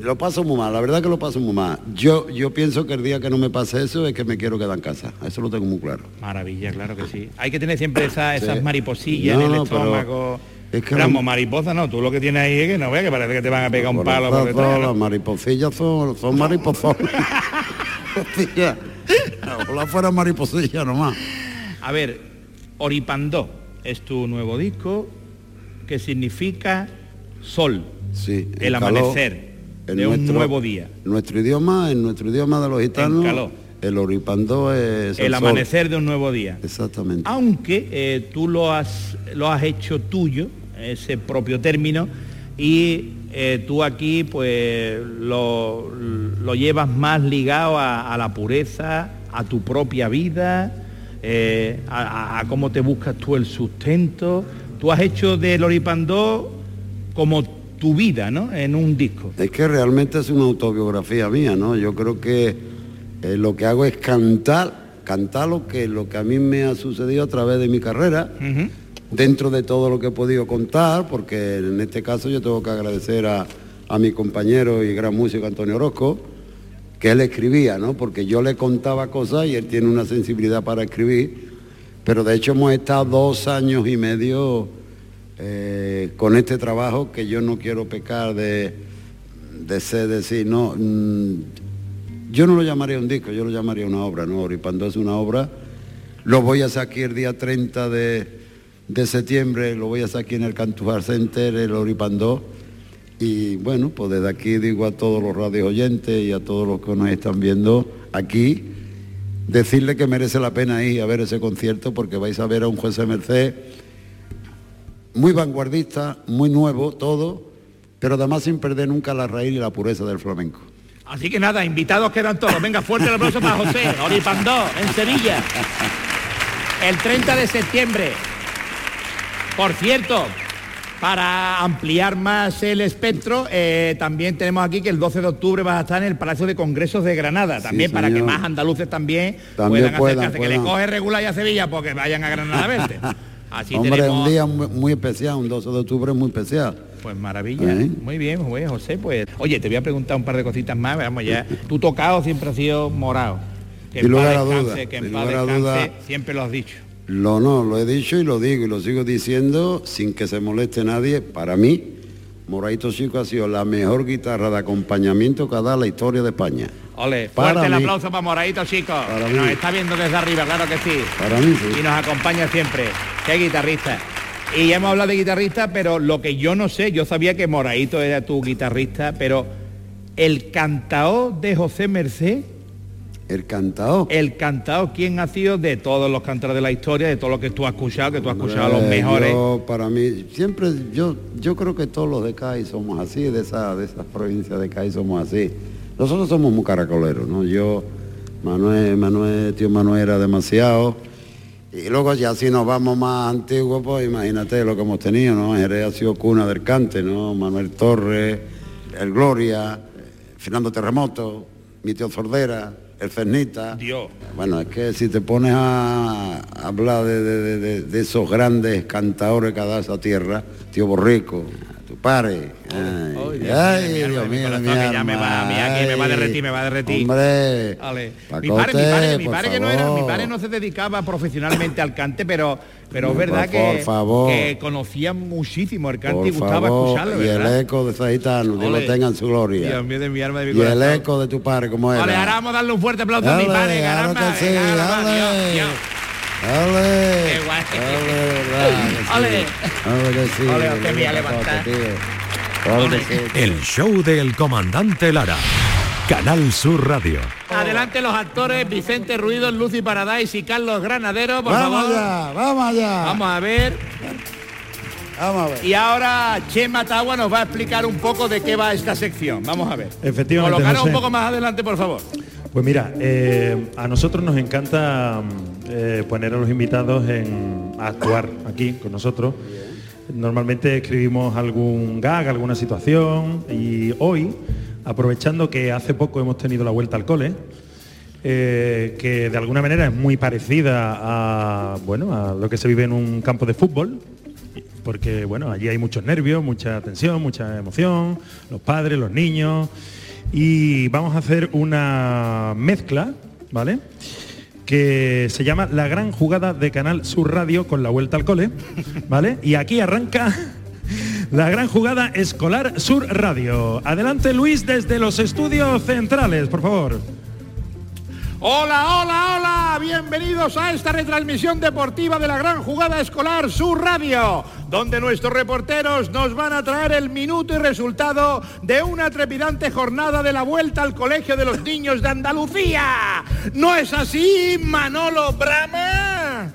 lo paso muy mal, la verdad que lo paso muy mal. Yo, yo pienso que el día que no me pase eso es que me quiero quedar en casa, eso lo tengo muy claro. Maravilla, claro que sí. Hay que tener siempre esa- esas Sí. mariposillas No, en el no, estómago. es que Vamos, la- mariposa no, tú lo que tienes ahí es que no veas que parece que te van a pegar un palo por detrás. Las mariposillas son, son mariposones. Ojalá fuera mariposilla nomás. A ver, Oripandó es tu nuevo disco que significa sol, Sí, el amanecer en de un nuevo día. Nuestro idioma, en nuestro idioma de los gitanos, calor. el oripandó es El amanecer de un nuevo día. Exactamente. Aunque eh, tú lo has, lo has hecho tuyo, ese propio término, y eh, tú aquí pues lo, lo llevas más ligado a, a la pureza, a tu propia vida, eh, a, a- cómo te buscas tú el sustento. Tú has hecho del Oripandó como tu vida, ¿no? En un disco. Es que realmente es una autobiografía mía, ¿no? Yo creo que eh, lo que hago es cantar, cantar lo que, lo que a mí me ha sucedido a través de mi carrera, dentro de todo lo que he podido contar, porque en este caso yo tengo que agradecer a, a mi compañero y gran músico Antonio Orozco, que él escribía, ¿no? Porque yo le contaba cosas y él tiene una sensibilidad para escribir, pero de hecho hemos estado dos años y medio eh, con este trabajo que yo no quiero pecar de, de ser decir, no, mm, yo no lo llamaría un disco, yo lo llamaría una obra, ¿no? Oripando es una obra, lo voy a aquí el día 30 de, de septiembre, lo voy a aquí en el Cantujar Center, el Oripandó, Y bueno, pues desde aquí digo a todos los radios oyentes y a todos los que nos están viendo aquí, decirle que merece la pena ir a ver ese concierto porque vais a ver a un José Merced muy vanguardista, muy nuevo, todo, pero además sin perder nunca la raíz y la pureza del flamenco. Así que nada, invitados quedan todos. Venga, fuerte el aplauso para José Oripandó, en Sevilla. El 30 de septiembre. Por cierto, para ampliar más el espectro, eh, también tenemos aquí que el 12 de octubre vas a estar en el Palacio de Congresos de Granada, también para que más andaluces también, También puedan, puedan, acercarse, que le coge regular y a Sevilla porque vayan a Granada a verte. Así Hombre, tenemos... un día muy, especial, un 12 de octubre muy especial. Pues maravilla, ¿Eh? muy bien, muy bien, José. Pues, oye, te voy a preguntar un par de cositas más, vamos ya. Tu tocado siempre ha sido morado. Que en paz lugar a descanse, duda, que en paz descanse, duda. siempre lo has dicho. Lo no, lo he dicho y lo digo y lo sigo diciendo sin que se moleste nadie. Para mí, Moraito Chico ha sido la mejor guitarra de acompañamiento que ha dado la historia de España. Ole, Para fuerte el mí. aplauso para Moradito, chicos. Para que mí. nos está viendo desde arriba, claro que sí. Para mí sí. Y nos acompaña siempre. Qué guitarrista. Y ya hemos hablado de guitarrista, pero lo que yo no sé, yo sabía que Moradito era tu guitarrista, pero el cantao de José Merced, El cantao. el cantao, ¿quién ha sido de todos los cantadores de la historia, de todo lo que tú has escuchado, que tú has escuchado a los mejores? yo, para mí, siempre, yo, yo creo que todos los de CAI somos así, de esa, de esas provincias de CAI somos así. Nosotros somos muy caracoleros, ¿no? Yo, Manuel, Manuel, tío Manuel era demasiado. Y luego ya si nos vamos más antiguos, pues imagínate lo que hemos tenido, ¿no? Jerez ha sido cuna del cante, ¿no? Manuel Torres, el Gloria, Fernando Terremoto, mi tío Zordera, el Cernita. Dios. Bueno, es que si te pones a hablar de, de- de- de- de esos grandes cantadores que ha dado esa tierra, tío Borrico, Ay, Dios ay, Dios mi mío, de corazón, mi que ya me alma, va- a mí aquí me va a ay. derretir, me va a derretir. Hombre, Vale. Mi padre, mi padre, mi por padre que no era, mi favor. padre no se dedicaba profesionalmente al cante, pero pero es Por verdad que, por favor. que conocía muchísimo el cante Por y gustaba favor, escucharlo, y el ¿verdad? eco de Dios lo tenga en su gloria. Dios mío de mi de mi y el eco de tu padre, como era. Vale, ahora vamos a darle un fuerte aplauso a mi padre, caramba. Dale. Qué guay. Sí. Ole. Ole, voy a levantar. El show del comandante Lara. Canal Sur Radio. Adelante los actores Vicente Ruido, Lucy Paradise y Carlos Granadero, por Vamos favor. allá, vamos allá. Vamos a ver. Vamos a ver. Y ahora Chema Tagua nos va a explicar un poco de qué va esta sección. Vamos a ver. Efectivamente, Colocaros un poco más adelante, por favor. Pues mira, eh, a nosotros nos encanta mm, eh, poner a los invitados a actuar aquí con nosotros. Normalmente escribimos algún gag, alguna situación y hoy, aprovechando que hace poco hemos tenido la vuelta al cole, eh, que de alguna manera es muy parecida a, bueno, a lo que se vive en un campo de fútbol, porque bueno, allí hay muchos nervios, mucha tensión, mucha emoción, los padres, los niños, y vamos a hacer una mezcla, ¿vale? que se llama La Gran Jugada de Canal Sur Radio con la vuelta al cole, ¿vale? Y aquí arranca la gran jugada escolar Sur Radio. Adelante Luis desde los estudios centrales, por favor. Hola, hola, hola, bienvenidos a esta retransmisión deportiva de la gran jugada escolar Sur Radio, donde nuestros reporteros nos van a traer el minuto y resultado de una trepidante jornada de la vuelta al colegio de los niños de Andalucía. ¿No es así, Manolo Brama?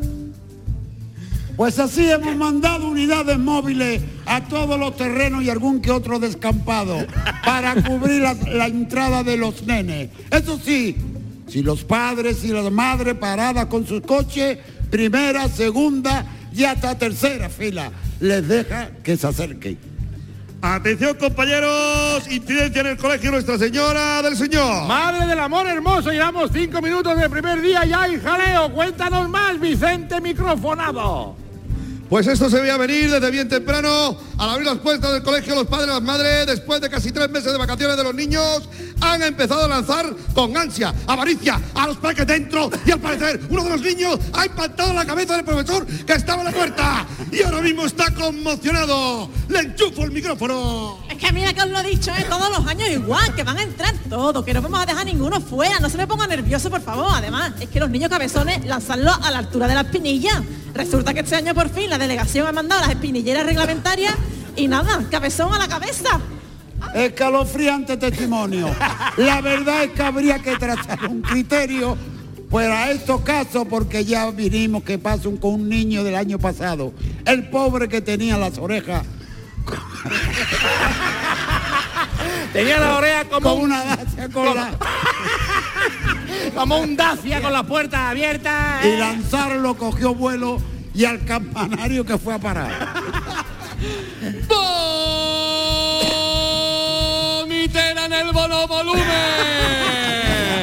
Pues así hemos mandado unidades móviles a todos los terrenos y algún que otro descampado para cubrir la, la entrada de los nenes. Eso sí, si los padres y las madres paradas con sus coches, primera, segunda y hasta tercera fila, les deja que se acerquen. Atención compañeros, incidencia en el colegio Nuestra Señora del Señor. Madre del amor hermoso, llevamos cinco minutos del primer día y hay jaleo. Cuéntanos más, Vicente Microfonado. Pues esto se veía venir desde bien temprano. Al abrir las puertas del colegio, los padres las madres, después de casi tres meses de vacaciones de los niños, han empezado a lanzar con ansia, avaricia, a los peques dentro. Y al parecer, uno de los niños ha impactado la cabeza del profesor que estaba en la puerta. Y ahora mismo está conmocionado. Le enchufo el micrófono. Es que mira que os lo he dicho, ¿eh? todos los años igual, que van a entrar todos, que no vamos a dejar ninguno fuera, no se me ponga nervioso, por favor. Además, es que los niños cabezones lanzarlos a la altura de la espinilla. Resulta que este año por fin la delegación ha mandado las espinilleras reglamentarias y nada, cabezón a la cabeza. escalofriante testimonio. La verdad es que habría que trazar un criterio para estos casos porque ya vinimos que pasó con un niño del año pasado. El pobre que tenía las orejas Tenía la oreja como, como una dacia con la... como un dacia con las puertas abiertas. Y lanzarlo cogió vuelo y al campanario que fue a parar. Vomitera en el bono volumen.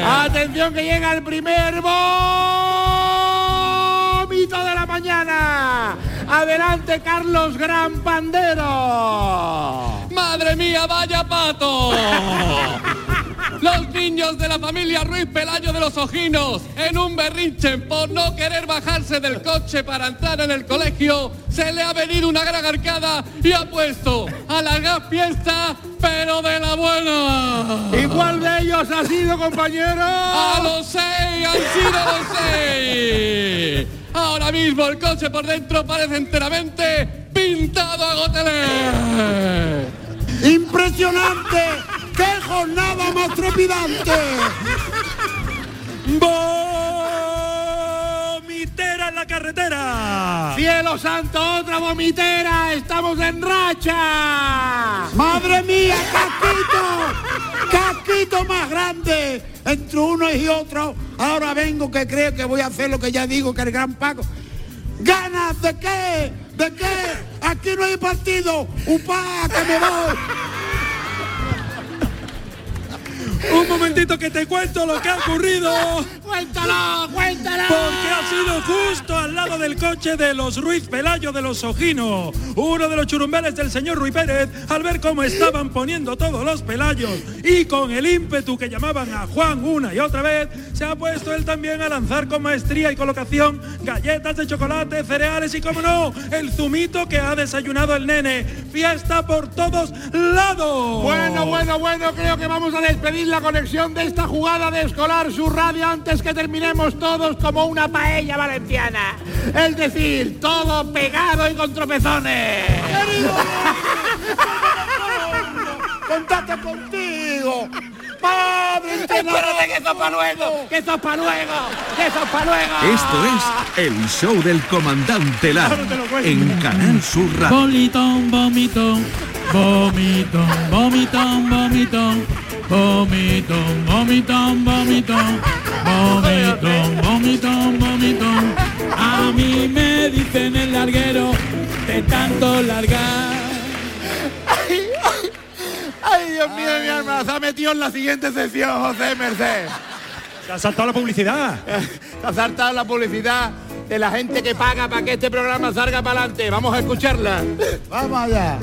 Atención que llega el primer vómito de la mañana. Adelante Carlos Gran Pandero. ¡Madre mía, vaya pato! Los niños de la familia Ruiz Pelayo de los Ojinos, en un berrinche por no querer bajarse del coche para entrar en el colegio, se le ha venido una gran arcada y ha puesto a la gas fiesta, pero de la buena. ¿Y cuál de ellos ha sido, compañero? A los seis, han sido los seis. Ahora mismo el coche por dentro parece enteramente pintado a gotelé. ¡Impresionante! ¡Qué jornada más trepidante! ¡Vomitera en la carretera! ¡Cielo santo, otra vomitera! ¡Estamos en racha! ¡Madre mía, casquito! ¡Casquito más grande! Entre uno y otro. Ahora vengo que creo que voy a hacer lo que ya digo que el gran Paco. ¿Ganas de qué? ¿De qué? Aquí no hay partido. ¡Upá, que me voy! Un momentito que te cuento lo que ha ocurrido. ¡Cuéntalo, cuéntalo! Porque ha sido justo al lado del coche de los Ruiz Pelayo de los Ojinos. Uno de los churumbeles del señor Ruiz Pérez, al ver cómo estaban poniendo todos los pelayos y con el ímpetu que llamaban a Juan una y otra vez, se ha puesto él también a lanzar con maestría y colocación galletas de chocolate, cereales y, como no, el zumito que ha desayunado el nene. Fiesta por todos lados. Bueno, bueno, bueno, creo que vamos a despedir la conexión de esta jugada de escolar su radio antes que terminemos todos como una paella valenciana. Es decir, todo pegado y con tropezones. ¡Contate contigo! ¡Padre! Espérate que eso es para luego, que eso es para luego, que eso es para luego. Esto es el show del comandante Lara en Canal Sur Radio. Vomitón, vomitón, vomitón, vomitón, vomitón, vomitón, vomitón, vomitón, vomitón, vomitón, vomitón. A mí me dicen el larguero de tanto largar. Ay, Dios mío, mi alma, se ha metido en la siguiente sección, José Merced. Se ha saltado la publicidad. Se ha saltado la publicidad de la gente que paga para que este programa salga para adelante. Vamos a escucharla. Vamos allá.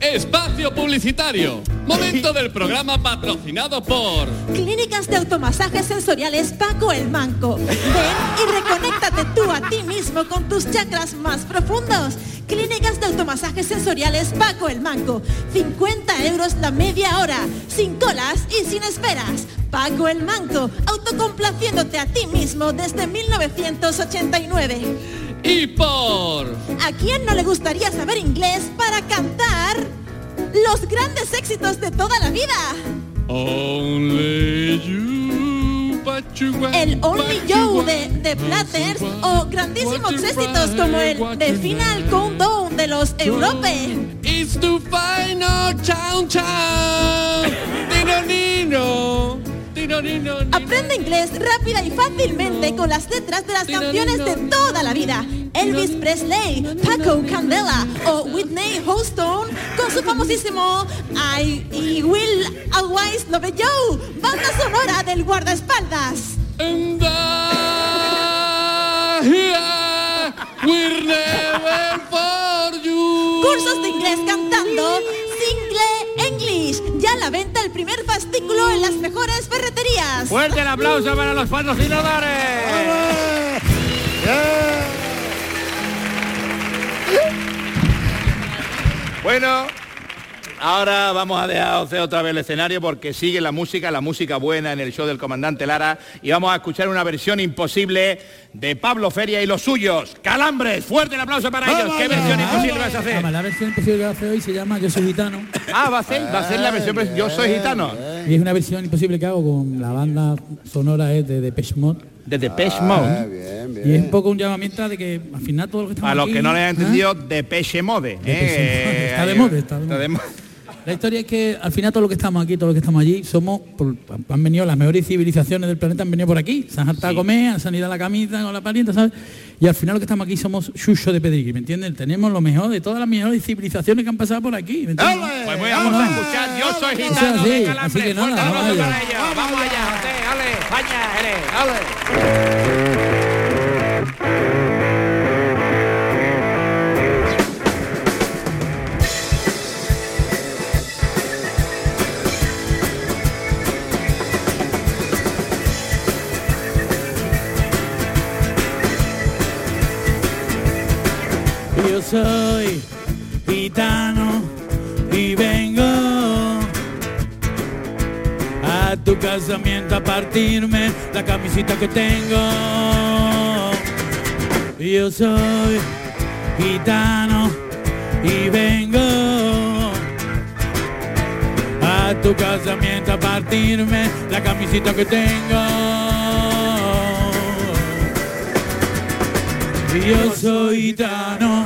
Espacio publicitario. Momento del programa patrocinado por Clínicas de automasajes sensoriales Paco el Manco. Ven y reconéctate tú a ti mismo con tus chakras más profundos. Clínicas de automasajes sensoriales Paco el Manco. 50 euros la media hora. Sin colas y sin esperas. Paco el Manco. Autocomplaciéndote a ti mismo desde 1989. Y por ¿A quién no le gustaría saber inglés para cantar los grandes éxitos de toda la vida? Only You, but you El Only You de, de Platters o grandísimos éxitos como el you Final. Countdown de los Europe. It's to find out chow Aprende inglés rápida y fácilmente con las letras de las canciones de toda la vida. Elvis Presley, Paco Candela o Whitney Houston con su famosísimo I, I Will Always Love You, banda sonora del guardaespaldas. And I, here, we're never for you. Cursos de inglés cantando la venta el primer fascículo en las mejores ferreterías. Fuerte el aplauso para los patrocinadores. Bueno, Ahora vamos a dejar a otra vez el escenario porque sigue la música, la música buena en el show del comandante Lara y vamos a escuchar una versión imposible de Pablo Feria y los suyos. Calambres, fuerte el aplauso para ellos. ¿Qué versión imposible vas a hacer? La versión imposible que hace hoy se llama Yo soy gitano. Ah, va a ser, va a ser la versión Yo soy gitano. Y es una versión imposible que hago con la banda sonora es de Depeche Mode. De Depeche Ah, Mode. Y es un poco un llamamiento de que al final todo lo que estamos A los aquí, que no le han entendido, ¿eh? Depeche Mode. Depeche eh, Mode, está de moda, está de está de moda. La historia es que al final todo lo que estamos aquí, todo lo que estamos allí, somos, por- han venido las mejores civilizaciones del planeta, han venido por aquí, se han saltado a comer, se han ido a la camisa con la parienta, ¿sabes? Y al final lo que estamos aquí somos chucho de pedigrí, ¿me entienden? Tenemos lo mejor de todas las mejores civilizaciones que han pasado por aquí, ¿me entiendes? Pues voy a vamos a escuchar Yo soy gitano de así Calambres. que nada, Fuerte el vamos allá. para ellos. Vamos allá, José, ale, España, eres, ale. Yo soy gitano y vengo a tu casamiento a partirme la camisita que tengo. Yo soy gitano y vengo a tu casamiento a partirme la camisita que tengo. Yo soy gitano.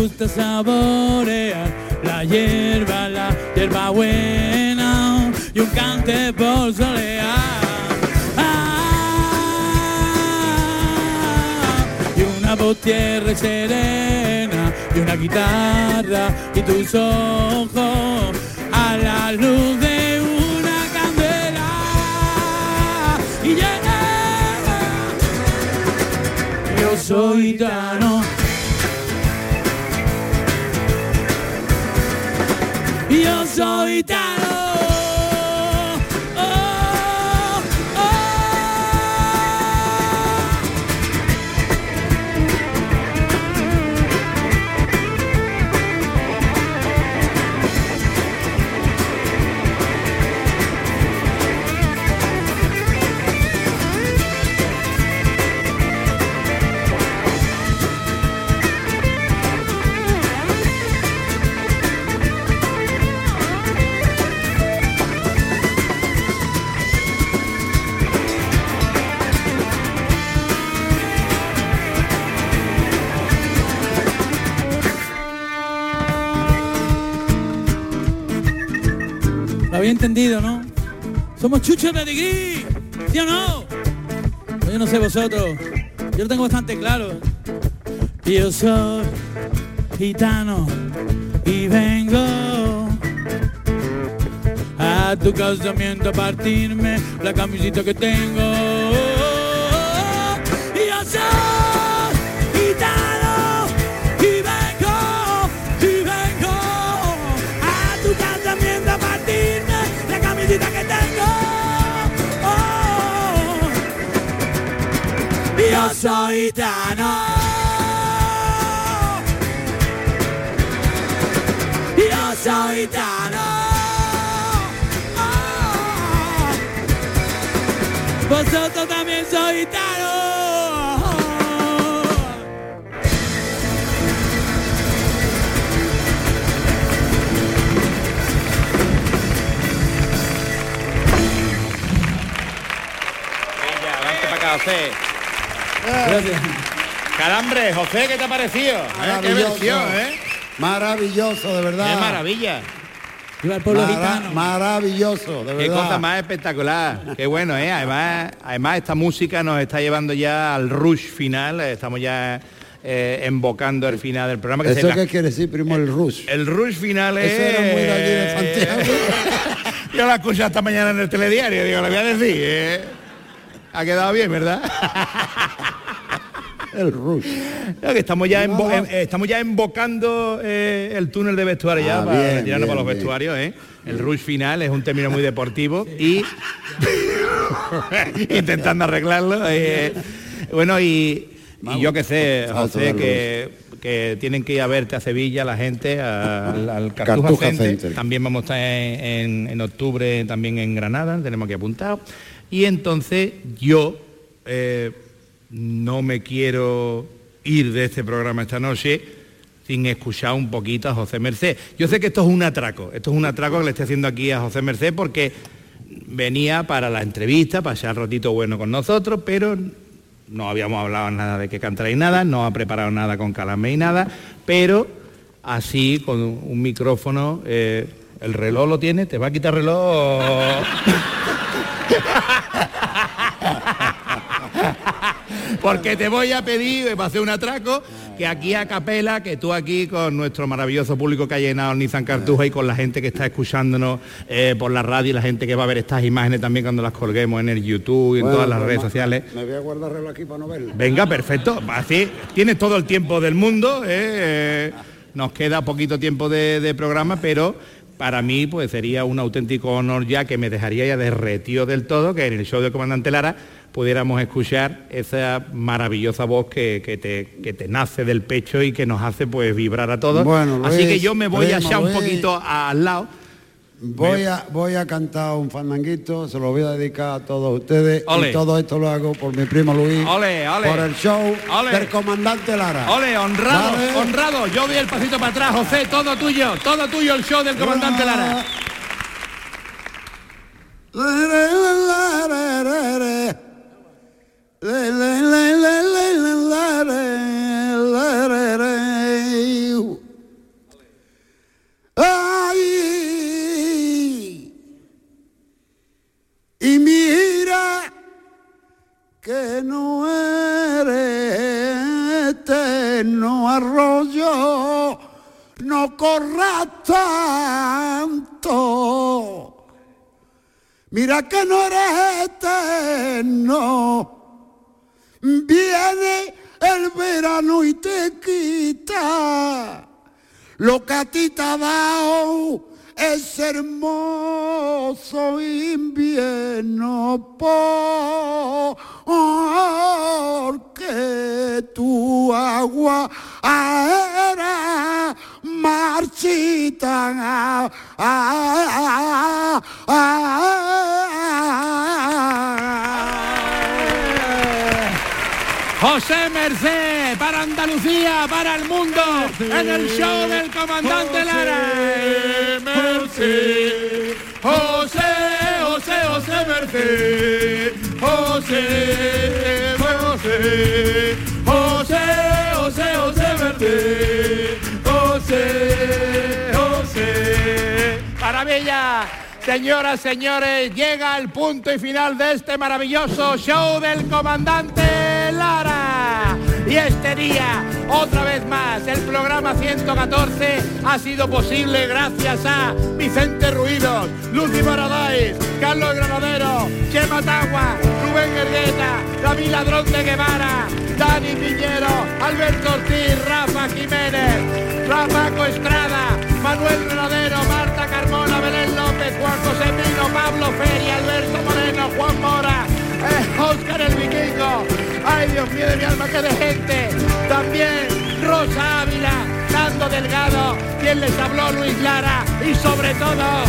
Gusta saborear la hierba, la hierba buena y un cante por solear. Ah, y una voz tierra serena y una guitarra y tus ojos a la luz de una candela y llena. Yo soy gitano. Yo soy gitano. Entendido, ¿no? Somos chuchos de tigrí, ¿sí o no? Pues Yo no sé vosotros, yo lo tengo bastante claro. Yo soy gitano y vengo a tu casamiento a partirme la camisita que tengo. Soy gitano. Yo soy. Oh, vosotros también sois José. Gracias. Calambre, José, ¿qué te ha parecido? ¿Eh? Qué Maravilloso. versión, ¿eh? Maravilloso, de verdad. Qué maravilla. Viva el pueblo Mara- gitano. Maravilloso, de Qué verdad. cosa más espectacular. Qué bueno, ¿eh? Además, además esta música nos está llevando ya al rush final. Estamos ya eh, embocando el final del programa. Que ¿Eso se la- qué quiere decir, primo, el rush? El rush final es... Eso era muy de Santiago. Yo la escuché esta mañana en el telediario, digo, le voy a decir. ¿eh? Ha quedado bien, ¿verdad? El rush. No, que estamos ya, embo- em- eh, estamos ya invocando eh, el túnel de vestuario ya Ah, para bien, retirarnos bien, para los bien. vestuarios, ¿eh? El rush final es un término muy deportivo y intentando arreglarlo. eh, bueno, y, y yo que sé, José, que, que tienen que ir a verte a Sevilla la gente, al, al Cartuja, Cartuja Center. Center. También vamos a estar en, en- en octubre también en Granada, tenemos que apuntar. Y entonces yo eh, no me quiero ir de este programa esta noche sin escuchar un poquito a José Merced. Yo sé que esto es un atraco, esto es un atraco que le estoy haciendo aquí a José Merced porque venía para la entrevista, para echar ratito bueno con nosotros, pero no habíamos hablado nada de que cantaréis nada, no ha preparado nada con Calamé y nada, pero así con un micrófono, eh, el reloj lo tiene, te va a quitar el reloj. Porque te voy a pedir, eh, para hacer un atraco, que aquí a capela, que tú aquí con nuestro maravilloso público que ha llenado Nissan Cartuja y con la gente que está escuchándonos eh, por la radio y la gente que va a ver estas imágenes también cuando las colguemos en el YouTube y en Bueno, todas las pues, redes sociales. Me voy a guardar el reloj aquí para no verlo. Venga, perfecto. Así, tienes todo el tiempo del mundo. ¿eh? Eh, Nos queda poquito tiempo de, de programa, pero para mí pues sería un auténtico honor ya que me dejaría ya derretido del todo, que en el show del Comandante Lara pudiéramos escuchar esa maravillosa voz que, que te, que te nace del pecho y que nos hace pues vibrar a todos. Bueno, Así que yo me voy a echar un poquito al lado. Voy a, voy a cantar un fandanguito, se lo voy a dedicar a todos ustedes Ole. y todo esto lo hago por mi primo Luis, Ole, ole. por el show del comandante Lara. Ole, honrado, Vale. honrado. Yo doy el pasito para atrás, José, todo tuyo, todo tuyo el show del Comandante Lara. Ay, y mira que no eres eterno arroyo, no corras tanto. Mira que no eres eterno. Viene el verano y te quita lo que a ti te ha dado es hermoso invierno porque tu agua era marchita. Ah, ah, ah, José Merced, para Andalucía, para el mundo, en el show del comandante Lara. Merced, José, José, José Merced, José, José, José, José, Señoras, señores, llega el punto y final de este maravilloso show del comandante Lara. Y este día, otra vez más, el programa 114 ha sido posible gracias a Vicente Ruidos, Lucy Maradáis, Carlos Granadero, Chema Tagua, Rubén Guergueta, David Ladrón de Guevara, Dani Piñero, Alberto Ortiz, Rafa Jiménez, Rafaco Estrada, Manuel Granadero, Marta Carmona, Belén López, Juan José Pino, Pablo Feria, Alberto Moreno, Juan Mora, eh, Óscar el Vikingo. Ay, Dios mío de mi alma, qué de gente. También Rosa Ávila, Nando Delgado, quien les habló Luis Lara y sobre todo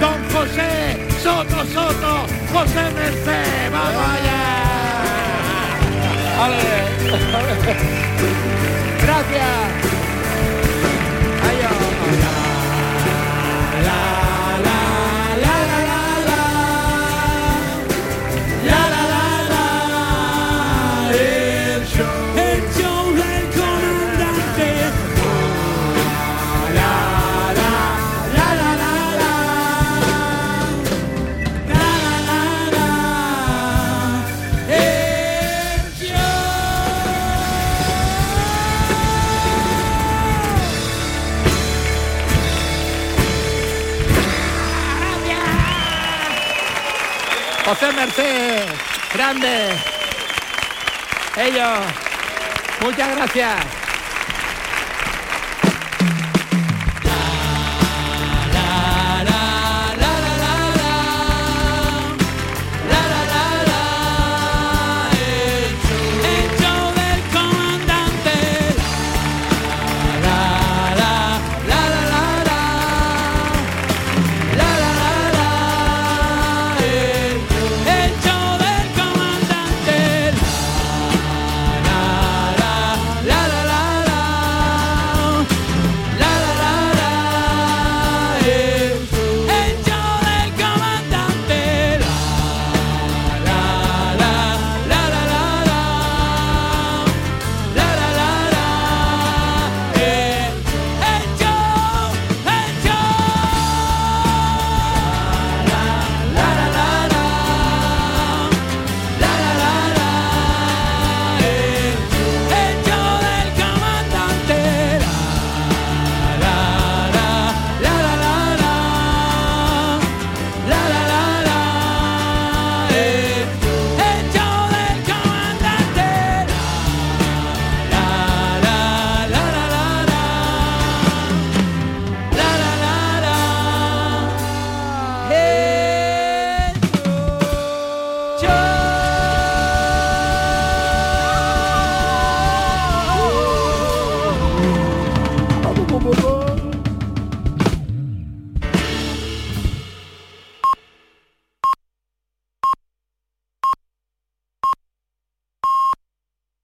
Don José Soto Soto, José Merced. ¡Vamos allá! Gracias. José Merced, grande. Ellos, Muchas gracias.